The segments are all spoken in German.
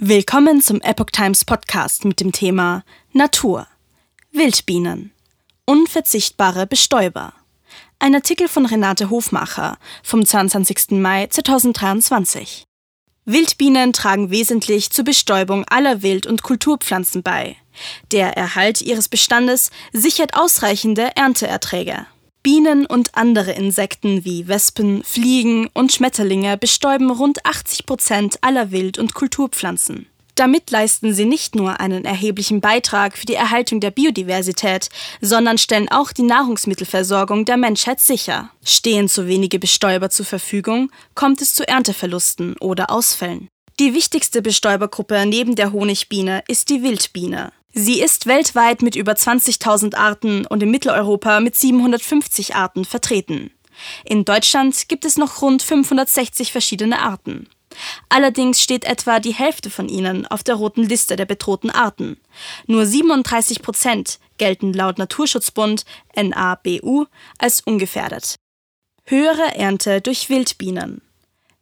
Willkommen zum Epoch Times Podcast mit dem Thema Natur. Wildbienen. Unverzichtbare Bestäuber. Ein Artikel von Renate Hofmacher vom 22. Mai 2023. Wildbienen tragen wesentlich zur Bestäubung aller Wild- und Kulturpflanzen bei. Der Erhalt ihres Bestandes sichert ausreichende Ernteerträge. Bienen und andere Insekten wie Wespen, Fliegen und Schmetterlinge bestäuben rund 80 Prozent aller Wild- und Kulturpflanzen. Damit leisten sie nicht nur einen erheblichen Beitrag für die Erhaltung der Biodiversität, sondern stellen auch die Nahrungsmittelversorgung der Menschheit sicher. Stehen zu wenige Bestäuber zur Verfügung, kommt es zu Ernteverlusten oder Ausfällen. Die wichtigste Bestäubergruppe neben der Honigbiene ist die Wildbiene. Sie ist weltweit mit über 20.000 Arten und in Mitteleuropa mit 750 Arten vertreten. In Deutschland gibt es noch rund 560 verschiedene Arten. Allerdings steht etwa die Hälfte von ihnen auf der roten Liste der bedrohten Arten. Nur 37 Prozent gelten laut Naturschutzbund NABU als ungefährdet. Höhere Ernte durch Wildbienen.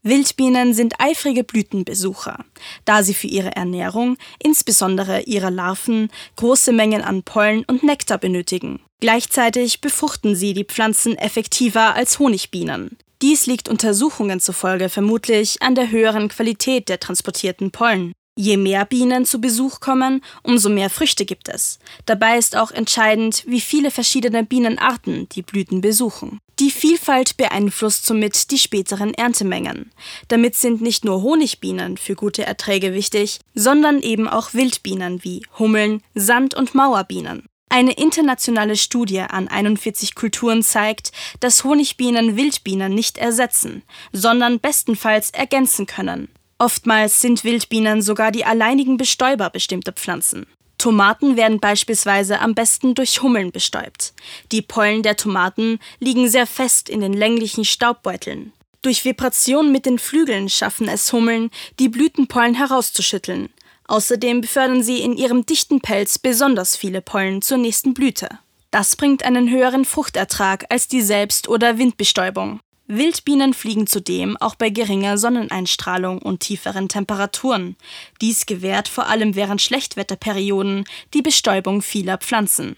Wildbienen sind eifrige Blütenbesucher, da sie für ihre Ernährung, insbesondere ihrer Larven, große Mengen an Pollen und Nektar benötigen. Gleichzeitig befruchten sie die Pflanzen effektiver als Honigbienen. Dies liegt Untersuchungen zufolge vermutlich an der höheren Qualität der transportierten Pollen. Je mehr Bienen zu Besuch kommen, umso mehr Früchte gibt es. Dabei ist auch entscheidend, wie viele verschiedene Bienenarten die Blüten besuchen. Die Vielfalt beeinflusst somit die späteren Erntemengen. Damit sind nicht nur Honigbienen für gute Erträge wichtig, sondern eben auch Wildbienen wie Hummeln, Sand- und Mauerbienen. Eine internationale Studie an 41 Kulturen zeigt, dass Honigbienen Wildbienen nicht ersetzen, sondern bestenfalls ergänzen können. Oftmals sind Wildbienen sogar die alleinigen Bestäuber bestimmter Pflanzen. Tomaten werden beispielsweise am besten durch Hummeln bestäubt. Die Pollen der Tomaten liegen sehr fest in den länglichen Staubbeuteln. Durch Vibration mit den Flügeln schaffen es Hummeln, die Blütenpollen herauszuschütteln. Außerdem befördern sie in ihrem dichten Pelz besonders viele Pollen zur nächsten Blüte. Das bringt einen höheren Fruchtertrag als die Selbst- oder Windbestäubung. Wildbienen fliegen zudem auch bei geringer Sonneneinstrahlung und tieferen Temperaturen. Dies gewährt vor allem während Schlechtwetterperioden die Bestäubung vieler Pflanzen.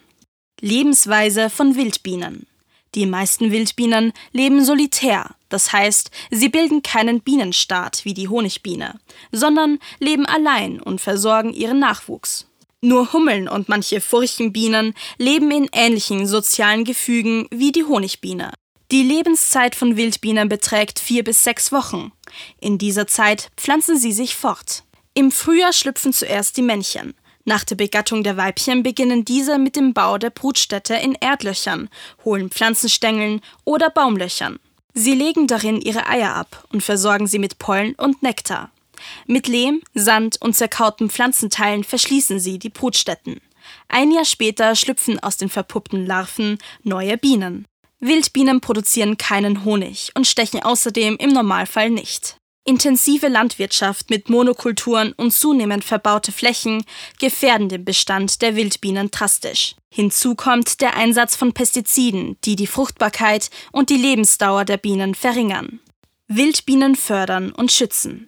Lebensweise von Wildbienen. Die meisten Wildbienen leben solitär, das heißt, sie bilden keinen Bienenstaat wie die Honigbiene, sondern leben allein und versorgen ihren Nachwuchs. Nur Hummeln und manche Furchenbienen leben in ähnlichen sozialen Gefügen wie die Honigbiene. Die Lebenszeit von Wildbienen beträgt vier bis sechs Wochen. In dieser Zeit pflanzen sie sich fort. Im Frühjahr schlüpfen zuerst die Männchen. Nach der Begattung der Weibchen beginnen diese mit dem Bau der Brutstätte in Erdlöchern, hohlen Pflanzenstängeln oder Baumlöchern. Sie legen darin ihre Eier ab und versorgen sie mit Pollen und Nektar. Mit Lehm, Sand und zerkauten Pflanzenteilen verschließen sie die Brutstätten. Ein Jahr später schlüpfen aus den verpuppten Larven neue Bienen. Wildbienen produzieren keinen Honig und stechen außerdem im Normalfall nicht. Intensive Landwirtschaft mit Monokulturen und zunehmend verbaute Flächen gefährden den Bestand der Wildbienen drastisch. Hinzu kommt der Einsatz von Pestiziden, die die Fruchtbarkeit und die Lebensdauer der Bienen verringern. Wildbienen fördern und schützen.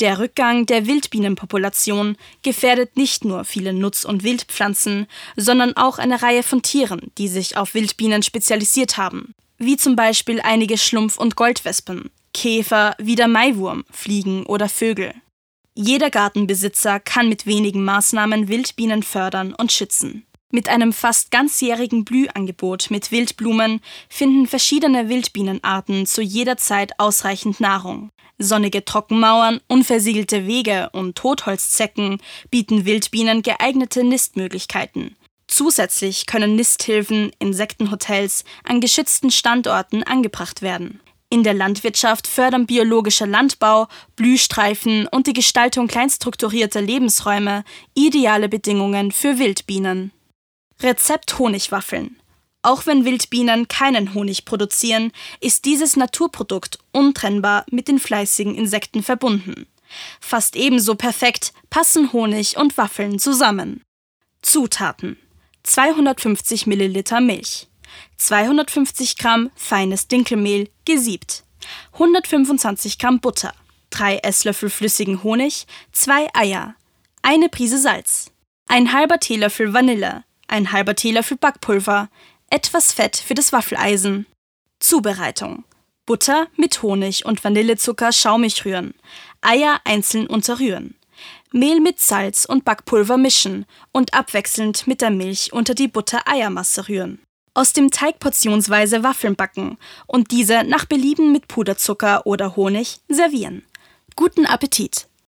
Der Rückgang der Wildbienenpopulation gefährdet nicht nur viele Nutz- und Wildpflanzen, sondern auch eine Reihe von Tieren, die sich auf Wildbienen spezialisiert haben, wie zum Beispiel einige Schlumpf- und Goldwespen, Käfer wie der Maiwurm, Fliegen oder Vögel. Jeder Gartenbesitzer kann mit wenigen Maßnahmen Wildbienen fördern und schützen. Mit einem fast ganzjährigen Blühangebot mit Wildblumen finden verschiedene Wildbienenarten zu jeder Zeit ausreichend Nahrung. Sonnige Trockenmauern, unversiegelte Wege und Totholzzecken bieten Wildbienen geeignete Nistmöglichkeiten. Zusätzlich können Nisthilfen, Insektenhotels an geschützten Standorten angebracht werden. In der Landwirtschaft fördern biologischer Landbau, Blühstreifen und die Gestaltung kleinstrukturierter Lebensräume ideale Bedingungen für Wildbienen. Rezept Honigwaffeln. Auch wenn Wildbienen keinen Honig produzieren, ist dieses Naturprodukt untrennbar mit den fleißigen Insekten verbunden. Fast ebenso perfekt passen Honig und Waffeln zusammen. Zutaten. 250 Milliliter Milch. 250 Gramm feines Dinkelmehl gesiebt. 125 Gramm Butter. 3 Esslöffel flüssigen Honig, 2 Eier, eine Prise Salz, ein halber Teelöffel Vanille, ein halber Teelöffel Backpulver, etwas Fett für das Waffeleisen. Zubereitung. Butter mit Honig und Vanillezucker schaumig rühren, Eier einzeln unterrühren. Mehl mit Salz und Backpulver mischen und abwechselnd mit der Milch unter die Butter-Eiermasse rühren. Aus dem Teig portionsweise Waffeln backen und diese nach Belieben mit Puderzucker oder Honig servieren. Guten Appetit!